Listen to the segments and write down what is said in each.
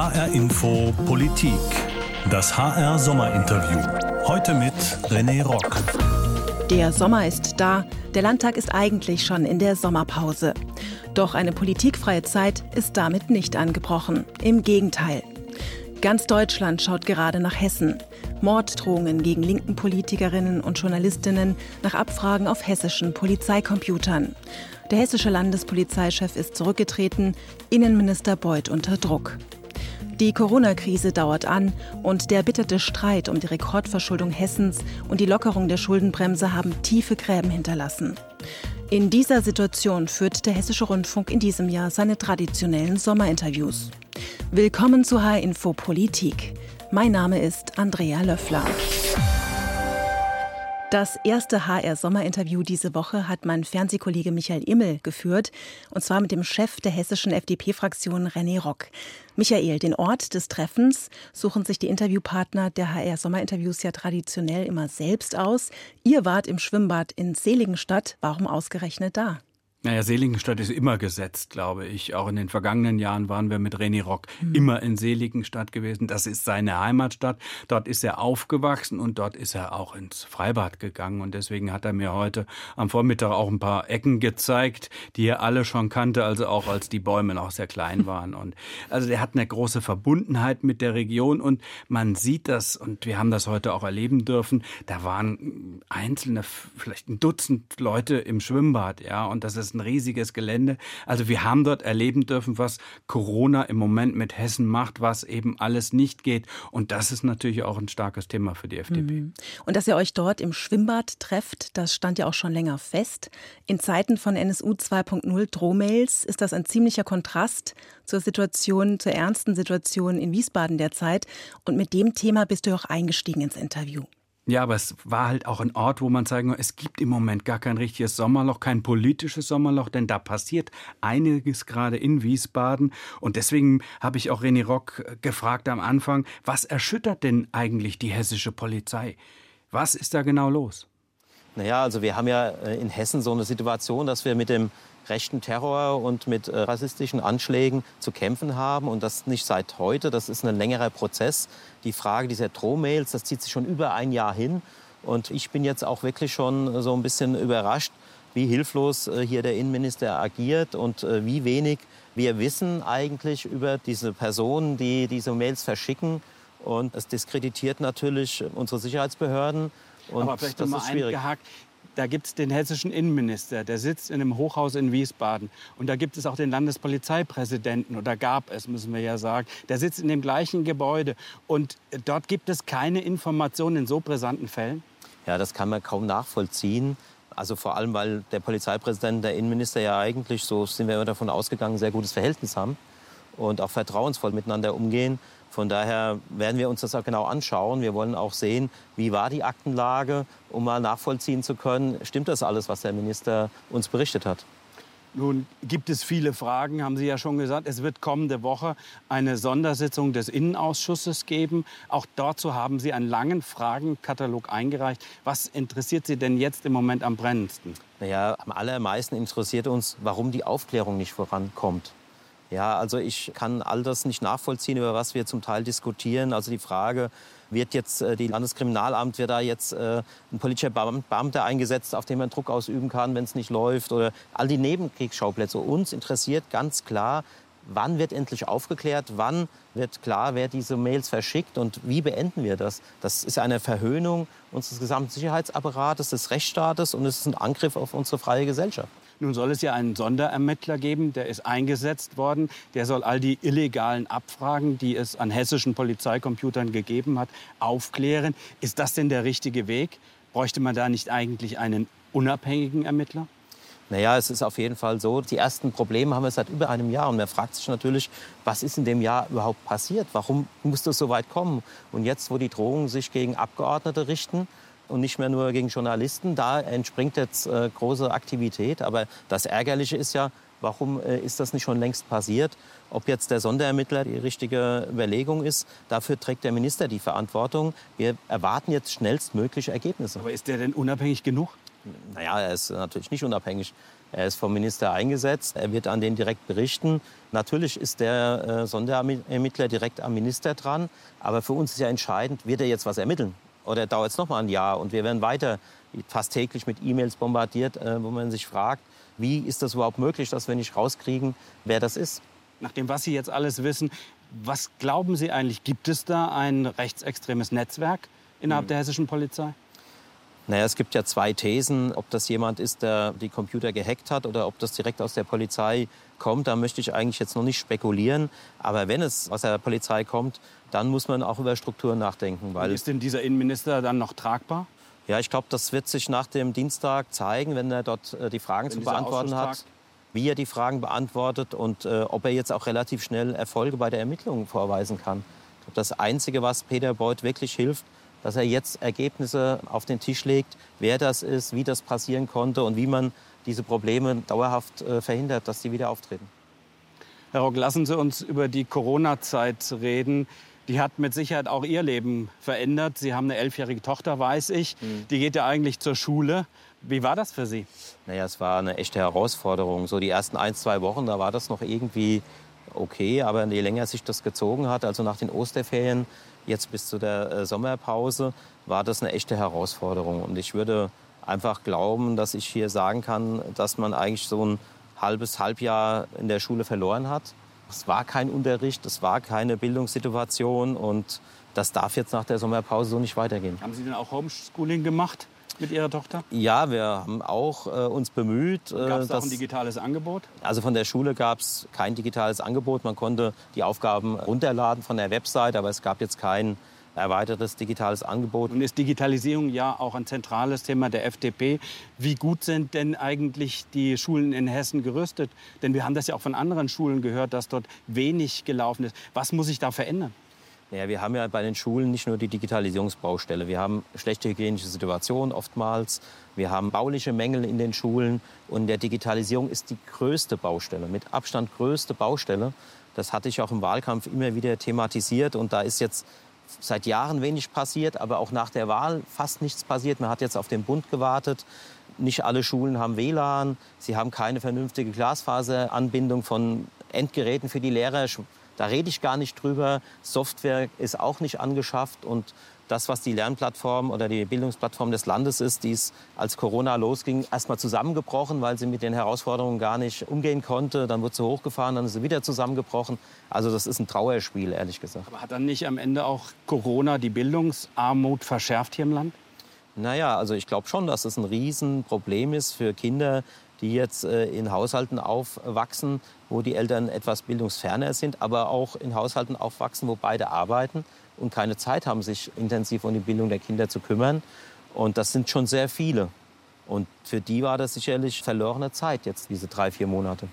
HR Info Politik. Das HR Sommerinterview. Heute mit René Rock. Der Sommer ist da. Der Landtag ist eigentlich schon in der Sommerpause. Doch eine politikfreie Zeit ist damit nicht angebrochen. Im Gegenteil. Ganz Deutschland schaut gerade nach Hessen. Morddrohungen gegen linken Politikerinnen und Journalistinnen nach Abfragen auf hessischen Polizeicomputern. Der hessische Landespolizeichef ist zurückgetreten, Innenminister Beuth unter Druck. Die Corona-Krise dauert an und der erbitterte Streit um die Rekordverschuldung Hessens und die Lockerung der Schuldenbremse haben tiefe Gräben hinterlassen. In dieser Situation führt der Hessische Rundfunk in diesem Jahr seine traditionellen Sommerinterviews. Willkommen zu H-Info Politik. Mein Name ist Andrea Löffler. Das erste HR-Sommerinterview diese Woche hat mein Fernsehkollege Michael Immel geführt, und zwar mit dem Chef der hessischen FDP-Fraktion René Rock. Michael, den Ort des Treffens suchen sich die Interviewpartner der HR-Sommerinterviews ja traditionell immer selbst aus. Ihr wart im Schwimmbad in Seligenstadt. Warum ausgerechnet da? Naja, Seligenstadt ist immer gesetzt, glaube ich. Auch in den vergangenen Jahren waren wir mit René Rock mhm. immer in Seligenstadt gewesen. Das ist seine Heimatstadt. Dort ist er aufgewachsen und dort ist er auch ins Freibad gegangen. Und deswegen hat er mir heute am Vormittag auch ein paar Ecken gezeigt, die er alle schon kannte, also auch als die Bäume noch sehr klein waren. Und also der hat eine große Verbundenheit mit der Region und man sieht das und wir haben das heute auch erleben dürfen. Da waren einzelne, vielleicht ein Dutzend Leute im Schwimmbad, ja, und das ist ist ein riesiges Gelände. Also wir haben dort erleben dürfen, was Corona im Moment mit Hessen macht, was eben alles nicht geht. Und das ist natürlich auch ein starkes Thema für die FDP. Mhm. Und dass ihr euch dort im Schwimmbad trefft, das stand ja auch schon länger fest. In Zeiten von NSU 2.0 Drohmails ist das ein ziemlicher Kontrast zur Situation, zur ernsten Situation in Wiesbaden derzeit. Und mit dem Thema bist du auch eingestiegen ins Interview. Ja, aber es war halt auch ein Ort, wo man sagen kann, es gibt im Moment gar kein richtiges Sommerloch, kein politisches Sommerloch, denn da passiert einiges gerade in Wiesbaden. Und deswegen habe ich auch René Rock äh, gefragt am Anfang, was erschüttert denn eigentlich die hessische Polizei? Was ist da genau los? Naja, also wir haben ja äh, in Hessen so eine Situation, dass wir mit dem rechten Terror und mit äh, rassistischen Anschlägen zu kämpfen haben. Und das nicht seit heute, das ist ein längerer Prozess. Die Frage dieser Drohmails, das zieht sich schon über ein Jahr hin. Und ich bin jetzt auch wirklich schon so ein bisschen überrascht, wie hilflos äh, hier der Innenminister agiert und äh, wie wenig wir wissen eigentlich über diese Personen, die diese Mails verschicken. Und es diskreditiert natürlich unsere Sicherheitsbehörden. Und Aber vielleicht das ist schwierig. Eingehakt da gibt es den hessischen Innenminister, der sitzt in einem Hochhaus in Wiesbaden. Und da gibt es auch den Landespolizeipräsidenten, oder gab es, müssen wir ja sagen. Der sitzt in dem gleichen Gebäude. Und dort gibt es keine Informationen in so brisanten Fällen? Ja, das kann man kaum nachvollziehen. Also vor allem, weil der Polizeipräsident der Innenminister ja eigentlich, so sind wir immer davon ausgegangen, sehr gutes Verhältnis haben und auch vertrauensvoll miteinander umgehen. Von daher werden wir uns das auch genau anschauen. Wir wollen auch sehen, wie war die Aktenlage, um mal nachvollziehen zu können, stimmt das alles, was der Minister uns berichtet hat. Nun gibt es viele Fragen, haben Sie ja schon gesagt. Es wird kommende Woche eine Sondersitzung des Innenausschusses geben. Auch dazu haben Sie einen langen Fragenkatalog eingereicht. Was interessiert Sie denn jetzt im Moment am brennendsten? Naja, am allermeisten interessiert uns, warum die Aufklärung nicht vorankommt. Ja, also ich kann all das nicht nachvollziehen, über was wir zum Teil diskutieren. Also die Frage, wird jetzt äh, die Landeskriminalamt, wird da jetzt äh, ein politischer Beamter eingesetzt, auf den man Druck ausüben kann, wenn es nicht läuft oder all die Nebenkriegsschauplätze. Uns interessiert ganz klar, wann wird endlich aufgeklärt, wann wird klar, wer diese Mails verschickt und wie beenden wir das. Das ist eine Verhöhnung unseres gesamten Sicherheitsapparates, des Rechtsstaates und es ist ein Angriff auf unsere freie Gesellschaft. Nun soll es ja einen Sonderermittler geben, der ist eingesetzt worden. Der soll all die illegalen Abfragen, die es an hessischen Polizeicomputern gegeben hat, aufklären. Ist das denn der richtige Weg? Bräuchte man da nicht eigentlich einen unabhängigen Ermittler? Naja, es ist auf jeden Fall so. Die ersten Probleme haben wir seit über einem Jahr. Und man fragt sich natürlich, was ist in dem Jahr überhaupt passiert? Warum musste es so weit kommen? Und jetzt, wo die Drohungen sich gegen Abgeordnete richten, und nicht mehr nur gegen Journalisten. Da entspringt jetzt äh, große Aktivität. Aber das Ärgerliche ist ja, warum äh, ist das nicht schon längst passiert? Ob jetzt der Sonderermittler die richtige Überlegung ist, dafür trägt der Minister die Verantwortung. Wir erwarten jetzt schnellstmögliche Ergebnisse. Aber ist der denn unabhängig genug? Naja, er ist natürlich nicht unabhängig. Er ist vom Minister eingesetzt. Er wird an den direkt berichten. Natürlich ist der äh, Sonderermittler direkt am Minister dran. Aber für uns ist ja entscheidend, wird er jetzt was ermitteln? Oder dauert es noch mal ein Jahr? Und wir werden weiter fast täglich mit E-Mails bombardiert, äh, wo man sich fragt, wie ist das überhaupt möglich, dass wir nicht rauskriegen, wer das ist? Nach dem, was Sie jetzt alles wissen, was glauben Sie eigentlich? Gibt es da ein rechtsextremes Netzwerk innerhalb hm. der hessischen Polizei? Naja, es gibt ja zwei Thesen, ob das jemand ist, der die Computer gehackt hat oder ob das direkt aus der Polizei kommt. Da möchte ich eigentlich jetzt noch nicht spekulieren. Aber wenn es aus der Polizei kommt, dann muss man auch über Strukturen nachdenken. Weil ist denn dieser Innenminister dann noch tragbar? Ja, ich glaube, das wird sich nach dem Dienstag zeigen, wenn er dort äh, die Fragen wenn zu beantworten hat, wie er die Fragen beantwortet und äh, ob er jetzt auch relativ schnell Erfolge bei der Ermittlung vorweisen kann. Ich glaube, das Einzige, was Peter Beuth wirklich hilft, dass er jetzt Ergebnisse auf den Tisch legt, wer das ist, wie das passieren konnte und wie man diese Probleme dauerhaft äh, verhindert, dass sie wieder auftreten. Herr Rock, lassen Sie uns über die Corona-Zeit reden. Die hat mit Sicherheit auch Ihr Leben verändert. Sie haben eine elfjährige Tochter, weiß ich. Mhm. Die geht ja eigentlich zur Schule. Wie war das für Sie? Naja, es war eine echte Herausforderung. So die ersten ein, zwei Wochen, da war das noch irgendwie okay. Aber je länger sich das gezogen hat, also nach den Osterferien, jetzt bis zu der äh, Sommerpause, war das eine echte Herausforderung. Und ich würde einfach glauben, dass ich hier sagen kann, dass man eigentlich so ein halbes Halbjahr in der Schule verloren hat. Es war kein Unterricht, es war keine Bildungssituation und das darf jetzt nach der Sommerpause so nicht weitergehen. Haben Sie denn auch Homeschooling gemacht? Mit Ihrer Tochter? Ja, wir haben auch äh, uns bemüht. Äh, gab es auch ein digitales Angebot? Also von der Schule gab es kein digitales Angebot. Man konnte die Aufgaben runterladen von der Website, aber es gab jetzt kein erweitertes digitales Angebot. Und ist Digitalisierung ja auch ein zentrales Thema der FDP. Wie gut sind denn eigentlich die Schulen in Hessen gerüstet? Denn wir haben das ja auch von anderen Schulen gehört, dass dort wenig gelaufen ist. Was muss sich da verändern? Ja, wir haben ja bei den Schulen nicht nur die Digitalisierungsbaustelle. Wir haben schlechte hygienische Situationen oftmals. Wir haben bauliche Mängel in den Schulen. Und der Digitalisierung ist die größte Baustelle, mit Abstand größte Baustelle. Das hatte ich auch im Wahlkampf immer wieder thematisiert. Und da ist jetzt seit Jahren wenig passiert, aber auch nach der Wahl fast nichts passiert. Man hat jetzt auf den Bund gewartet. Nicht alle Schulen haben WLAN. Sie haben keine vernünftige Glasfaseranbindung von Endgeräten für die Lehrer. Da rede ich gar nicht drüber. Software ist auch nicht angeschafft. Und das, was die Lernplattform oder die Bildungsplattform des Landes ist, die ist, als Corona losging, erstmal zusammengebrochen, weil sie mit den Herausforderungen gar nicht umgehen konnte. Dann wurde sie hochgefahren, dann ist sie wieder zusammengebrochen. Also das ist ein Trauerspiel, ehrlich gesagt. Aber hat dann nicht am Ende auch Corona die Bildungsarmut verschärft hier im Land? Naja, also ich glaube schon, dass es ein Riesenproblem ist für Kinder, die jetzt äh, in Haushalten aufwachsen, wo die Eltern etwas bildungsferner sind, aber auch in Haushalten aufwachsen, wo beide arbeiten und keine Zeit haben, sich intensiv um die Bildung der Kinder zu kümmern. Und das sind schon sehr viele. Und für die war das sicherlich verlorene Zeit jetzt, diese drei, vier Monate.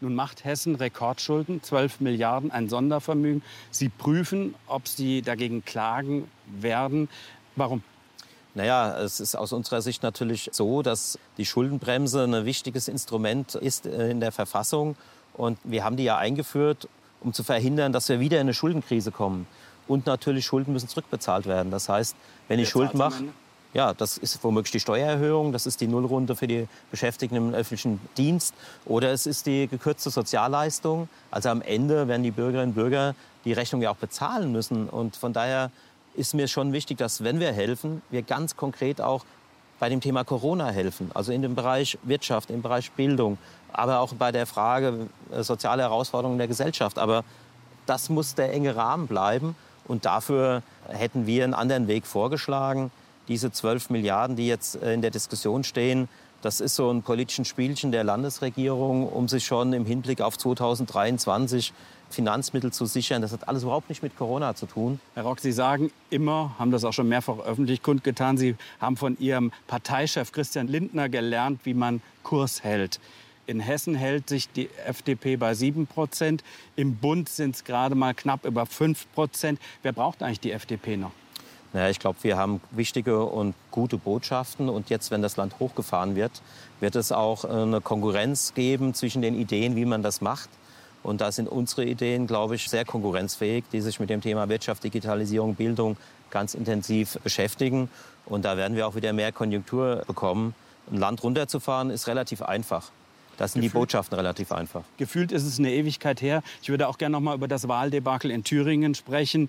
Nun macht Hessen Rekordschulden, 12 Milliarden, ein Sondervermögen. Sie prüfen, ob Sie dagegen klagen werden. Warum? Naja, es ist aus unserer Sicht natürlich so, dass die Schuldenbremse ein wichtiges Instrument ist äh, in der Verfassung. Und wir haben die ja eingeführt, um zu verhindern, dass wir wieder in eine Schuldenkrise kommen. Und natürlich Schulden müssen zurückbezahlt werden. Das heißt, wenn ich Schulden mache, ja, das ist womöglich die Steuererhöhung, das ist die Nullrunde für die Beschäftigten im öffentlichen Dienst oder es ist die gekürzte Sozialleistung. Also am Ende werden die Bürgerinnen und Bürger die Rechnung ja auch bezahlen müssen. Und von daher ist mir schon wichtig, dass wenn wir helfen, wir ganz konkret auch bei dem Thema Corona helfen. Also in dem Bereich Wirtschaft, im Bereich Bildung, aber auch bei der Frage äh, soziale Herausforderungen der Gesellschaft. Aber das muss der enge Rahmen bleiben. Und dafür hätten wir einen anderen Weg vorgeschlagen. Diese 12 Milliarden, die jetzt äh, in der Diskussion stehen, das ist so ein politischen Spielchen der Landesregierung, um sich schon im Hinblick auf 2023 Finanzmittel zu sichern. Das hat alles überhaupt nicht mit Corona zu tun. Herr Rock, Sie sagen immer, haben das auch schon mehrfach öffentlich kundgetan, Sie haben von Ihrem Parteichef Christian Lindner gelernt, wie man Kurs hält. In Hessen hält sich die FDP bei 7 Prozent. Im Bund sind es gerade mal knapp über 5 Prozent. Wer braucht eigentlich die FDP noch? Naja, ich glaube, wir haben wichtige und gute Botschaften. Und jetzt, wenn das Land hochgefahren wird, wird es auch äh, eine Konkurrenz geben zwischen den Ideen, wie man das macht. Und da sind unsere Ideen, glaube ich, sehr konkurrenzfähig, die sich mit dem Thema Wirtschaft, Digitalisierung, Bildung ganz intensiv beschäftigen. Und da werden wir auch wieder mehr Konjunktur bekommen. Ein Land runterzufahren ist relativ einfach. Das sind Gefühlt, die Botschaften relativ einfach. Gefühlt ist es eine Ewigkeit her. Ich würde auch gerne noch mal über das Wahldebakel in Thüringen sprechen.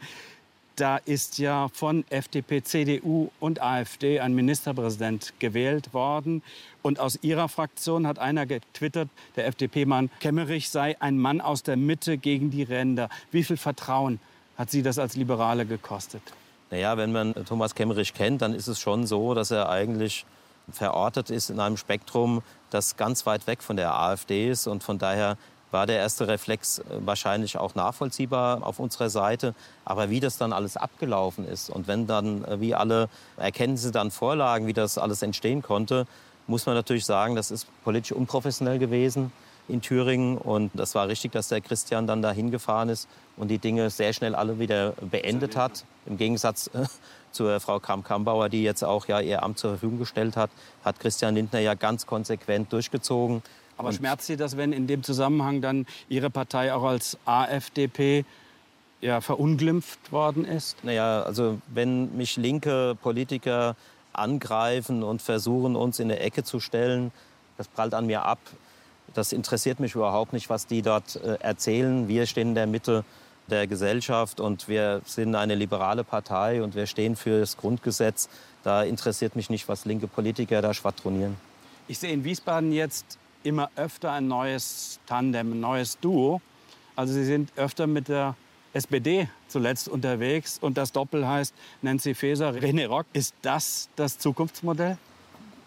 Da ist ja von FDP, CDU und AfD ein Ministerpräsident gewählt worden. Und aus ihrer Fraktion hat einer getwittert, der FDP-Mann Kemmerich sei ein Mann aus der Mitte gegen die Ränder. Wie viel Vertrauen hat Sie das als Liberale gekostet? Naja, wenn man Thomas Kemmerich kennt, dann ist es schon so, dass er eigentlich verortet ist in einem Spektrum, das ganz weit weg von der AfD ist. Und von daher war der erste Reflex äh, wahrscheinlich auch nachvollziehbar auf unserer Seite. Aber wie das dann alles abgelaufen ist und wenn dann, äh, wie alle Erkenntnisse dann vorlagen, wie das alles entstehen konnte, muss man natürlich sagen, das ist politisch unprofessionell gewesen in Thüringen. Und das war richtig, dass der Christian dann da hingefahren ist und die Dinge sehr schnell alle wieder beendet hat. Im Gegensatz äh, zur Frau Kramp-Kambauer, die jetzt auch ja ihr Amt zur Verfügung gestellt hat, hat Christian Lindner ja ganz konsequent durchgezogen. Aber und schmerzt Sie das, wenn in dem Zusammenhang dann Ihre Partei auch als AfDP ja, verunglimpft worden ist? Naja, also wenn mich linke Politiker angreifen und versuchen, uns in eine Ecke zu stellen, das prallt an mir ab. Das interessiert mich überhaupt nicht, was die dort äh, erzählen. Wir stehen in der Mitte der Gesellschaft und wir sind eine liberale Partei und wir stehen für das Grundgesetz. Da interessiert mich nicht, was linke Politiker da schwadronieren. Ich sehe in Wiesbaden jetzt immer öfter ein neues Tandem, ein neues Duo. Also Sie sind öfter mit der SPD zuletzt unterwegs und das Doppel heißt Nancy Faeser, René Rock. Ist das das Zukunftsmodell?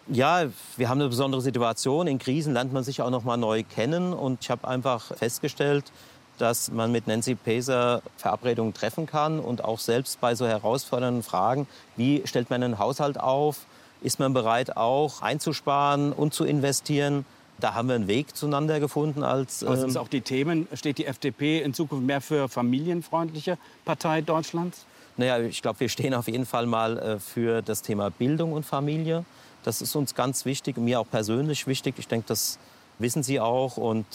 Ja, wir haben eine besondere Situation. In Krisen lernt man sich auch noch mal neu kennen. Und ich habe einfach festgestellt, dass man mit Nancy Faeser Verabredungen treffen kann und auch selbst bei so herausfordernden Fragen, wie stellt man einen Haushalt auf, ist man bereit auch einzusparen und zu investieren. Da haben wir einen Weg zueinander gefunden als. Ähm sind auch die Themen? Steht die FDP in Zukunft mehr für familienfreundliche Partei Deutschlands? Naja, ich glaube, wir stehen auf jeden Fall mal äh, für das Thema Bildung und Familie. Das ist uns ganz wichtig, mir auch persönlich wichtig. Ich denke, das wissen Sie auch. Und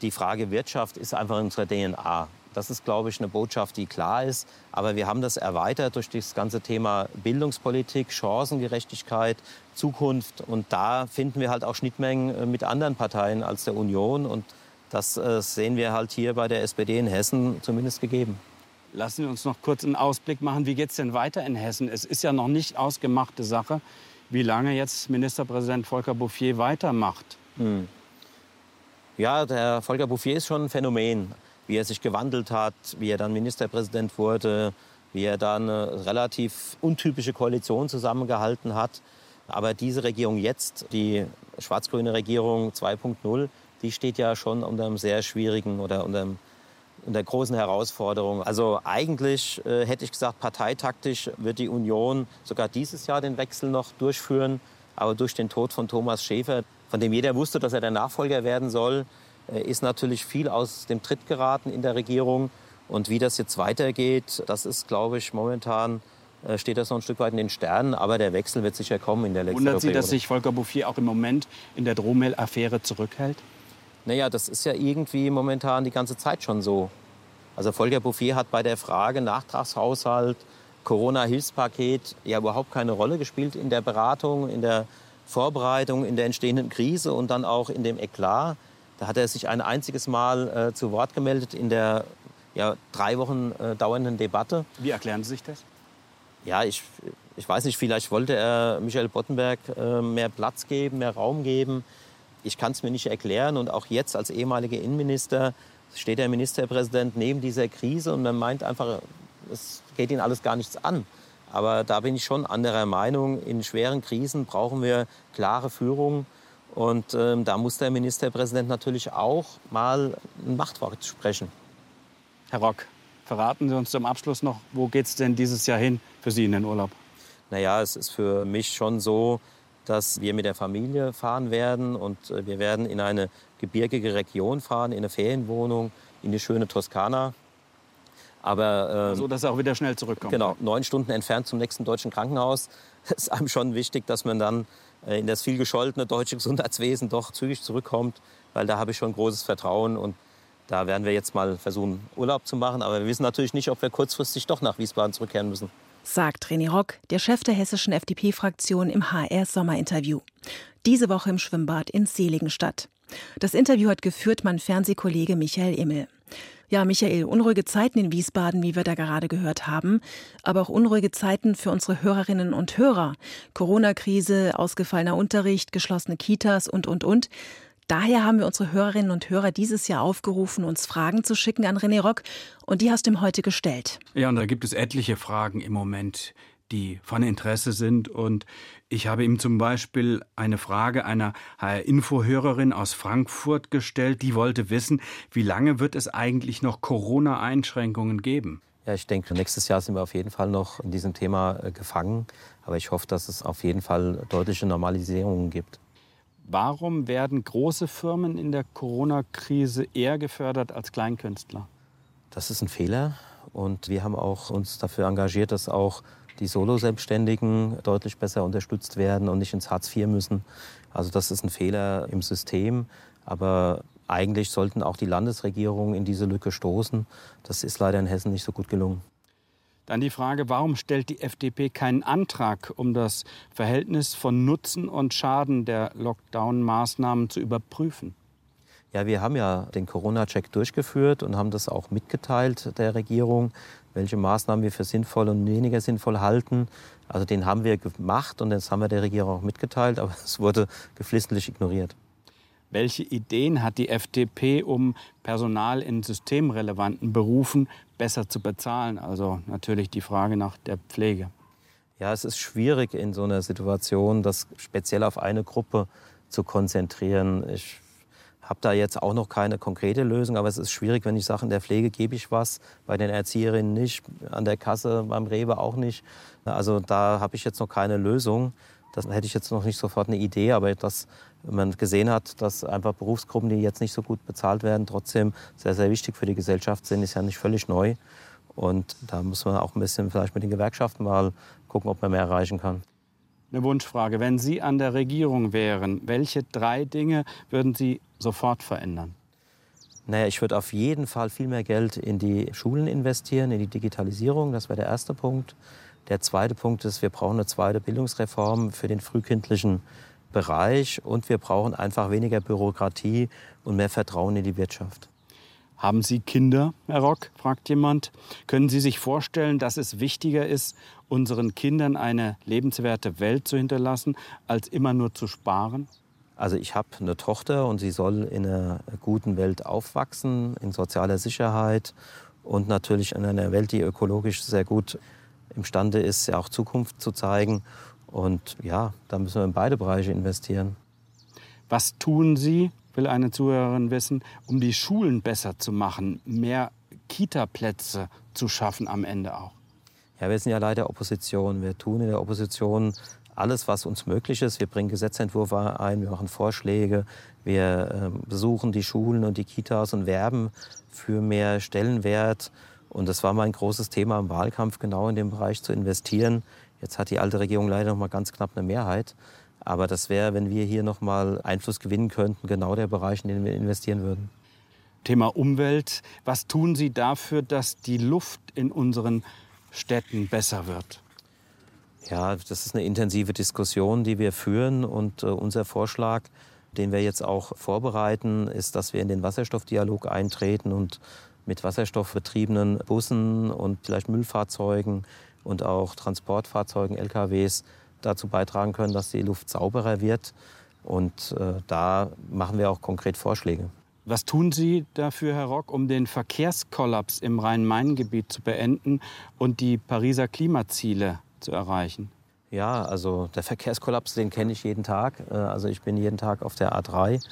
die Frage Wirtschaft ist einfach unsere DNA. Das ist, glaube ich, eine Botschaft, die klar ist. Aber wir haben das erweitert durch das ganze Thema Bildungspolitik, Chancengerechtigkeit, Zukunft. Und da finden wir halt auch Schnittmengen äh, mit anderen Parteien als der Union. Und das äh, sehen wir halt hier bei der SPD in Hessen zumindest gegeben. Lassen wir uns noch kurz einen Ausblick machen. Wie geht es denn weiter in Hessen? Es ist ja noch nicht ausgemachte Sache, wie lange jetzt Ministerpräsident Volker Bouffier weitermacht. Hm. Ja, der Volker Bouffier ist schon ein Phänomen wie er sich gewandelt hat, wie er dann Ministerpräsident wurde, wie er dann eine relativ untypische Koalition zusammengehalten hat. Aber diese Regierung jetzt, die schwarz-grüne Regierung 2.0, die steht ja schon unter einem sehr schwierigen oder unter, einem, unter großen Herausforderung. Also eigentlich äh, hätte ich gesagt, parteitaktisch wird die Union sogar dieses Jahr den Wechsel noch durchführen. Aber durch den Tod von Thomas Schäfer, von dem jeder wusste, dass er der Nachfolger werden soll, äh, ist natürlich viel aus dem Tritt geraten in der Regierung. Und wie das jetzt weitergeht, das ist, glaube ich, momentan äh, steht das noch ein Stück weit in den Sternen. Aber der Wechsel wird sicher kommen in der letzten Wundert Sie, dass sich Volker Bouffier auch im Moment in der Drohmail-Affäre zurückhält? Naja, das ist ja irgendwie momentan die ganze Zeit schon so. Also Volker Bouffier hat bei der Frage Nachtragshaushalt, Corona-Hilfspaket ja überhaupt keine Rolle gespielt in der Beratung, in der Vorbereitung, in der entstehenden Krise und dann auch in dem Eklat. Da hat er sich ein einziges Mal äh, zu Wort gemeldet in der ja, drei Wochen äh, dauernden Debatte. Wie erklären Sie sich das? Ja, ich, ich weiß nicht, vielleicht wollte er Michael Boddenberg äh, mehr Platz geben, mehr Raum geben. Ich kann es mir nicht erklären. Und auch jetzt als ehemaliger Innenminister steht der Ministerpräsident neben dieser Krise und man meint einfach, es geht ihn alles gar nichts an. Aber da bin ich schon anderer Meinung. In schweren Krisen brauchen wir klare Führung und ähm, da muss der Ministerpräsident natürlich auch mal ein Machtwort sprechen. Herr Rock, verraten Sie uns zum Abschluss noch, wo geht es denn dieses Jahr hin für Sie in den Urlaub? Naja, es ist für mich schon so, dass wir mit der Familie fahren werden und äh, wir werden in eine gebirgige Region fahren, in eine Ferienwohnung, in die schöne Toskana. Aber ähm, so, dass er auch wieder schnell zurückkommt. Genau, neun Stunden entfernt zum nächsten deutschen Krankenhaus. Es ist einem schon wichtig, dass man dann äh, in das viel gescholtene deutsche Gesundheitswesen doch zügig zurückkommt, weil da habe ich schon großes Vertrauen und da werden wir jetzt mal versuchen, Urlaub zu machen. Aber wir wissen natürlich nicht, ob wir kurzfristig doch nach Wiesbaden zurückkehren müssen. Sagt René Rock, der Chef der hessischen FDP-Fraktion im HR-Sommerinterview. Diese Woche im Schwimmbad in Seligenstadt. Das Interview hat geführt mein Fernsehkollege Michael Immel. Ja, Michael, unruhige Zeiten in Wiesbaden, wie wir da gerade gehört haben, aber auch unruhige Zeiten für unsere Hörerinnen und Hörer. Corona-Krise, ausgefallener Unterricht, geschlossene Kitas und, und, und. Daher haben wir unsere Hörerinnen und Hörer dieses Jahr aufgerufen, uns Fragen zu schicken an René Rock und die hast du ihm heute gestellt. Ja, und da gibt es etliche Fragen im Moment, die von Interesse sind. Und ich habe ihm zum Beispiel eine Frage einer HR-Info-Hörerin aus Frankfurt gestellt. Die wollte wissen, wie lange wird es eigentlich noch Corona-Einschränkungen geben? Ja, ich denke, nächstes Jahr sind wir auf jeden Fall noch in diesem Thema äh, gefangen. Aber ich hoffe, dass es auf jeden Fall deutliche Normalisierungen gibt. Warum werden große Firmen in der Corona-Krise eher gefördert als Kleinkünstler? Das ist ein Fehler. Und wir haben auch uns dafür engagiert, dass auch die Solo-Selbstständigen deutlich besser unterstützt werden und nicht ins Hartz IV müssen. Also das ist ein Fehler im System. Aber eigentlich sollten auch die Landesregierungen in diese Lücke stoßen. Das ist leider in Hessen nicht so gut gelungen. Dann die Frage, warum stellt die FDP keinen Antrag, um das Verhältnis von Nutzen und Schaden der Lockdown-Maßnahmen zu überprüfen? Ja, wir haben ja den Corona-Check durchgeführt und haben das auch mitgeteilt der Regierung, welche Maßnahmen wir für sinnvoll und weniger sinnvoll halten. Also den haben wir gemacht und das haben wir der Regierung auch mitgeteilt, aber es wurde geflissentlich ignoriert. Welche Ideen hat die FDP, um Personal in systemrelevanten Berufen besser zu bezahlen? Also natürlich die Frage nach der Pflege. Ja, es ist schwierig in so einer Situation, das speziell auf eine Gruppe zu konzentrieren. Ich habe da jetzt auch noch keine konkrete Lösung, aber es ist schwierig, wenn ich sage, in der Pflege gebe ich was, bei den Erzieherinnen nicht, an der Kasse, beim Rewe auch nicht. Also da habe ich jetzt noch keine Lösung. Das hätte ich jetzt noch nicht sofort eine Idee, aber dass man gesehen hat, dass einfach Berufsgruppen, die jetzt nicht so gut bezahlt werden, trotzdem sehr, sehr wichtig für die Gesellschaft sind, ist ja nicht völlig neu. Und da muss man auch ein bisschen vielleicht mit den Gewerkschaften mal gucken, ob man mehr erreichen kann. Eine Wunschfrage. Wenn Sie an der Regierung wären, welche drei Dinge würden Sie sofort verändern? Naja, ich würde auf jeden Fall viel mehr Geld in die Schulen investieren, in die Digitalisierung. Das wäre der erste Punkt. Der zweite Punkt ist, wir brauchen eine zweite Bildungsreform für den frühkindlichen Bereich und wir brauchen einfach weniger Bürokratie und mehr Vertrauen in die Wirtschaft. Haben Sie Kinder, Herr Rock? fragt jemand. Können Sie sich vorstellen, dass es wichtiger ist, unseren Kindern eine lebenswerte Welt zu hinterlassen, als immer nur zu sparen? Also ich habe eine Tochter und sie soll in einer guten Welt aufwachsen, in sozialer Sicherheit und natürlich in einer Welt, die ökologisch sehr gut imstande ist, ja auch Zukunft zu zeigen. Und ja, da müssen wir in beide Bereiche investieren. Was tun Sie, will eine Zuhörerin wissen, um die Schulen besser zu machen, mehr Kita-Plätze zu schaffen am Ende auch? Ja, wir sind ja leider Opposition. Wir tun in der Opposition alles, was uns möglich ist. Wir bringen Gesetzentwürfe ein, wir machen Vorschläge, wir äh, besuchen die Schulen und die Kitas und werben für mehr Stellenwert und das war mein großes Thema im Wahlkampf, genau in dem Bereich zu investieren. Jetzt hat die alte Regierung leider noch mal ganz knapp eine Mehrheit. Aber das wäre, wenn wir hier noch mal Einfluss gewinnen könnten, genau der Bereich, in den wir investieren würden. Thema Umwelt. Was tun Sie dafür, dass die Luft in unseren Städten besser wird? Ja, das ist eine intensive Diskussion, die wir führen. Und äh, unser Vorschlag, den wir jetzt auch vorbereiten, ist, dass wir in den Wasserstoffdialog eintreten und mit wasserstoffbetriebenen Bussen und vielleicht Müllfahrzeugen und auch Transportfahrzeugen, LKWs dazu beitragen können, dass die Luft sauberer wird. Und äh, da machen wir auch konkret Vorschläge. Was tun Sie dafür, Herr Rock, um den Verkehrskollaps im Rhein-Main-Gebiet zu beenden und die Pariser Klimaziele zu erreichen? Ja, also der Verkehrskollaps, den kenne ich jeden Tag. Äh, also ich bin jeden Tag auf der A3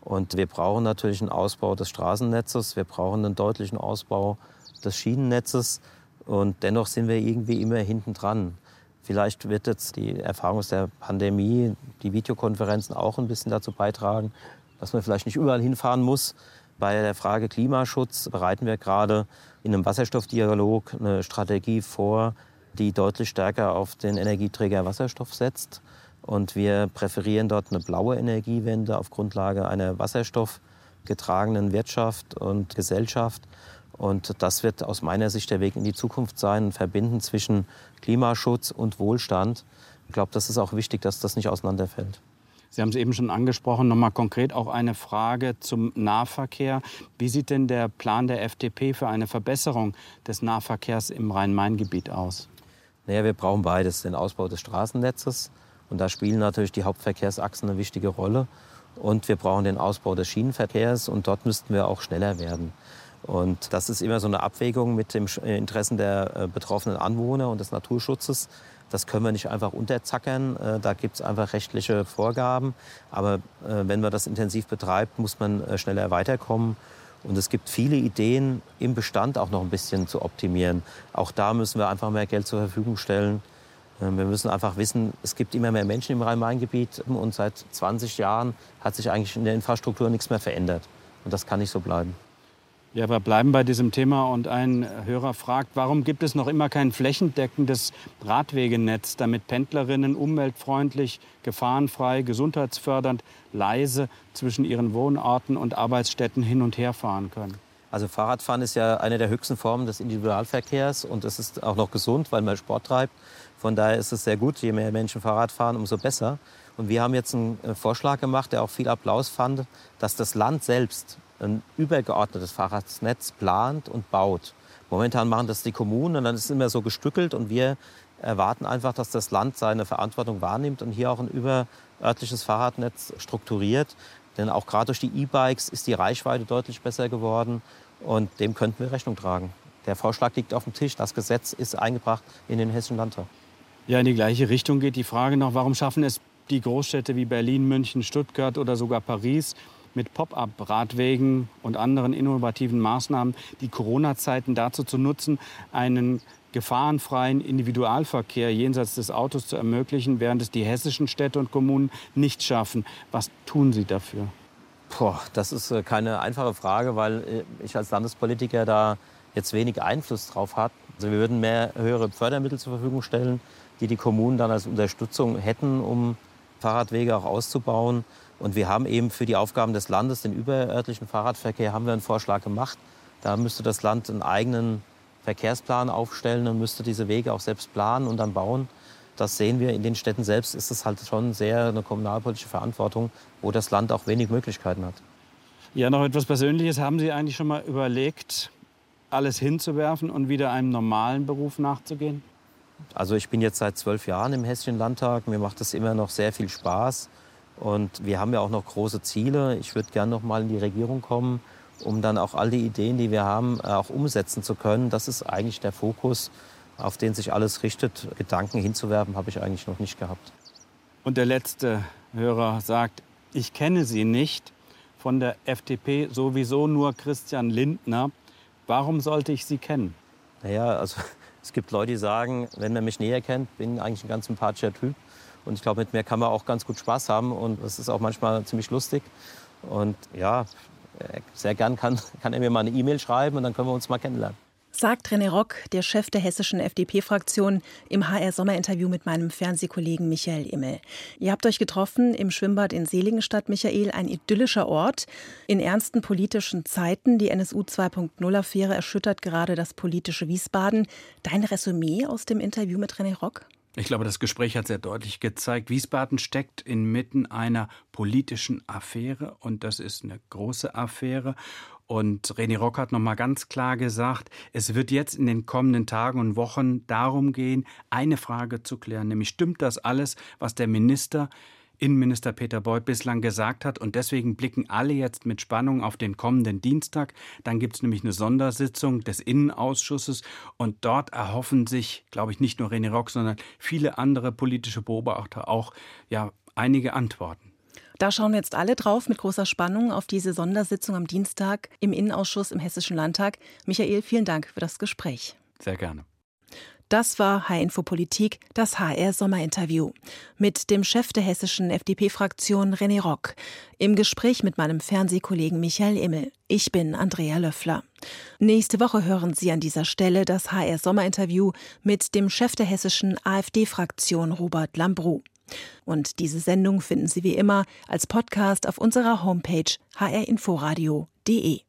und wir brauchen natürlich einen Ausbau des Straßennetzes, wir brauchen einen deutlichen Ausbau des Schienennetzes und dennoch sind wir irgendwie immer hinten dran. Vielleicht wird jetzt die Erfahrung aus der Pandemie, die Videokonferenzen auch ein bisschen dazu beitragen, dass man vielleicht nicht überall hinfahren muss. Bei der Frage Klimaschutz bereiten wir gerade in einem Wasserstoffdialog eine Strategie vor, die deutlich stärker auf den Energieträger Wasserstoff setzt. Und wir präferieren dort eine blaue Energiewende auf Grundlage einer wasserstoffgetragenen Wirtschaft und Gesellschaft. Und das wird aus meiner Sicht der Weg in die Zukunft sein, ein Verbinden zwischen Klimaschutz und Wohlstand. Ich glaube, das ist auch wichtig, dass das nicht auseinanderfällt. Sie haben es eben schon angesprochen, nochmal konkret auch eine Frage zum Nahverkehr. Wie sieht denn der Plan der FDP für eine Verbesserung des Nahverkehrs im Rhein-Main-Gebiet aus? Naja, wir brauchen beides, den Ausbau des Straßennetzes und da spielen natürlich die Hauptverkehrsachsen eine wichtige Rolle. Und wir brauchen den Ausbau des Schienenverkehrs und dort müssten wir auch schneller werden. Und das ist immer so eine Abwägung mit den Interessen der äh, betroffenen Anwohner und des Naturschutzes. Das können wir nicht einfach unterzackern. Äh, da gibt es einfach rechtliche Vorgaben. Aber äh, wenn man das intensiv betreibt, muss man äh, schneller weiterkommen. Und es gibt viele Ideen, im Bestand auch noch ein bisschen zu optimieren. Auch da müssen wir einfach mehr Geld zur Verfügung stellen. Wir müssen einfach wissen, es gibt immer mehr Menschen im Rhein-Main-Gebiet und seit 20 Jahren hat sich eigentlich in der Infrastruktur nichts mehr verändert. Und das kann nicht so bleiben. Ja, wir bleiben bei diesem Thema und ein Hörer fragt, warum gibt es noch immer kein flächendeckendes Radwegenetz, damit Pendlerinnen umweltfreundlich, gefahrenfrei, gesundheitsfördernd, leise zwischen ihren Wohnorten und Arbeitsstätten hin und her fahren können? Also Fahrradfahren ist ja eine der höchsten Formen des Individualverkehrs und es ist auch noch gesund, weil man Sport treibt. Von daher ist es sehr gut, je mehr Menschen Fahrrad fahren, umso besser. Und wir haben jetzt einen äh, Vorschlag gemacht, der auch viel Applaus fand, dass das Land selbst ein übergeordnetes Fahrradnetz plant und baut. Momentan machen das die Kommunen und dann ist es immer so gestückelt und wir erwarten einfach, dass das Land seine Verantwortung wahrnimmt und hier auch ein überörtliches Fahrradnetz strukturiert. Denn auch gerade durch die E-Bikes ist die Reichweite deutlich besser geworden und dem könnten wir Rechnung tragen. Der Vorschlag liegt auf dem Tisch. Das Gesetz ist eingebracht in den Hessischen Landtag. Ja, in die gleiche Richtung geht die Frage noch, warum schaffen es die Großstädte wie Berlin, München, Stuttgart oder sogar Paris mit Pop-up-Radwegen und anderen innovativen Maßnahmen die Corona-Zeiten dazu zu nutzen, einen gefahrenfreien Individualverkehr jenseits des Autos zu ermöglichen, während es die hessischen Städte und Kommunen nicht schaffen. Was tun Sie dafür? Boah, das ist äh, keine einfache Frage, weil äh, ich als Landespolitiker da jetzt wenig Einfluss drauf habe. Also wir würden mehr höhere Fördermittel zur Verfügung stellen, die die Kommunen dann als Unterstützung hätten, um Fahrradwege auch auszubauen. Und wir haben eben für die Aufgaben des Landes, den überörtlichen Fahrradverkehr, haben wir einen Vorschlag gemacht. Da müsste das Land einen eigenen Verkehrsplan aufstellen und müsste diese Wege auch selbst planen und dann bauen. Das sehen wir in den Städten selbst, ist es halt schon sehr eine kommunalpolitische Verantwortung, wo das Land auch wenig Möglichkeiten hat. Ja, noch etwas Persönliches. Haben Sie eigentlich schon mal überlegt, alles hinzuwerfen und wieder einem normalen Beruf nachzugehen? Also ich bin jetzt seit zwölf Jahren im Hessischen Landtag. Mir macht das immer noch sehr viel Spaß. Und wir haben ja auch noch große Ziele. Ich würde gerne noch mal in die Regierung kommen, um dann auch all die Ideen, die wir haben, äh, auch umsetzen zu können. Das ist eigentlich der Fokus, auf den sich alles richtet. Gedanken hinzuwerfen, habe ich eigentlich noch nicht gehabt. Und der letzte Hörer sagt, ich kenne Sie nicht. Von der FDP sowieso nur Christian Lindner. Warum sollte ich Sie kennen? Naja, also es gibt Leute, die sagen, wenn man mich näher kennt, bin ich eigentlich ein ganz sympathischer Typ. Und ich glaube, mit mir kann man auch ganz gut Spaß haben und es ist auch manchmal ziemlich lustig. Und ja, sehr gern kann, kann er mir mal eine E-Mail schreiben und dann können wir uns mal kennenlernen. Sagt René Rock, der Chef der hessischen FDP-Fraktion, im HR-Sommerinterview mit meinem Fernsehkollegen Michael Immel. Ihr habt euch getroffen im Schwimmbad in Seligenstadt, Michael, ein idyllischer Ort. In ernsten politischen Zeiten, die NSU 2.0-Affäre erschüttert gerade das politische Wiesbaden. Dein Resümee aus dem Interview mit René Rock? Ich glaube, das Gespräch hat sehr deutlich gezeigt, Wiesbaden steckt inmitten einer politischen Affäre und das ist eine große Affäre. Und René Rock hat nochmal ganz klar gesagt, es wird jetzt in den kommenden Tagen und Wochen darum gehen, eine Frage zu klären, nämlich stimmt das alles, was der Minister Innenminister Peter Beuth bislang gesagt hat. Und deswegen blicken alle jetzt mit Spannung auf den kommenden Dienstag. Dann gibt es nämlich eine Sondersitzung des Innenausschusses. Und dort erhoffen sich, glaube ich, nicht nur René Rock, sondern viele andere politische Beobachter auch ja, einige Antworten. Da schauen wir jetzt alle drauf mit großer Spannung auf diese Sondersitzung am Dienstag im Innenausschuss im Hessischen Landtag. Michael, vielen Dank für das Gespräch. Sehr gerne. Das war H-Info Politik, das HR-Sommerinterview. Mit dem Chef der hessischen FDP-Fraktion René Rock. Im Gespräch mit meinem Fernsehkollegen Michael Immel. Ich bin Andrea Löffler. Nächste Woche hören Sie an dieser Stelle das HR-Sommerinterview mit dem Chef der hessischen AfD-Fraktion Robert Lambrou. Und diese Sendung finden Sie wie immer als Podcast auf unserer Homepage hrinforadio.de.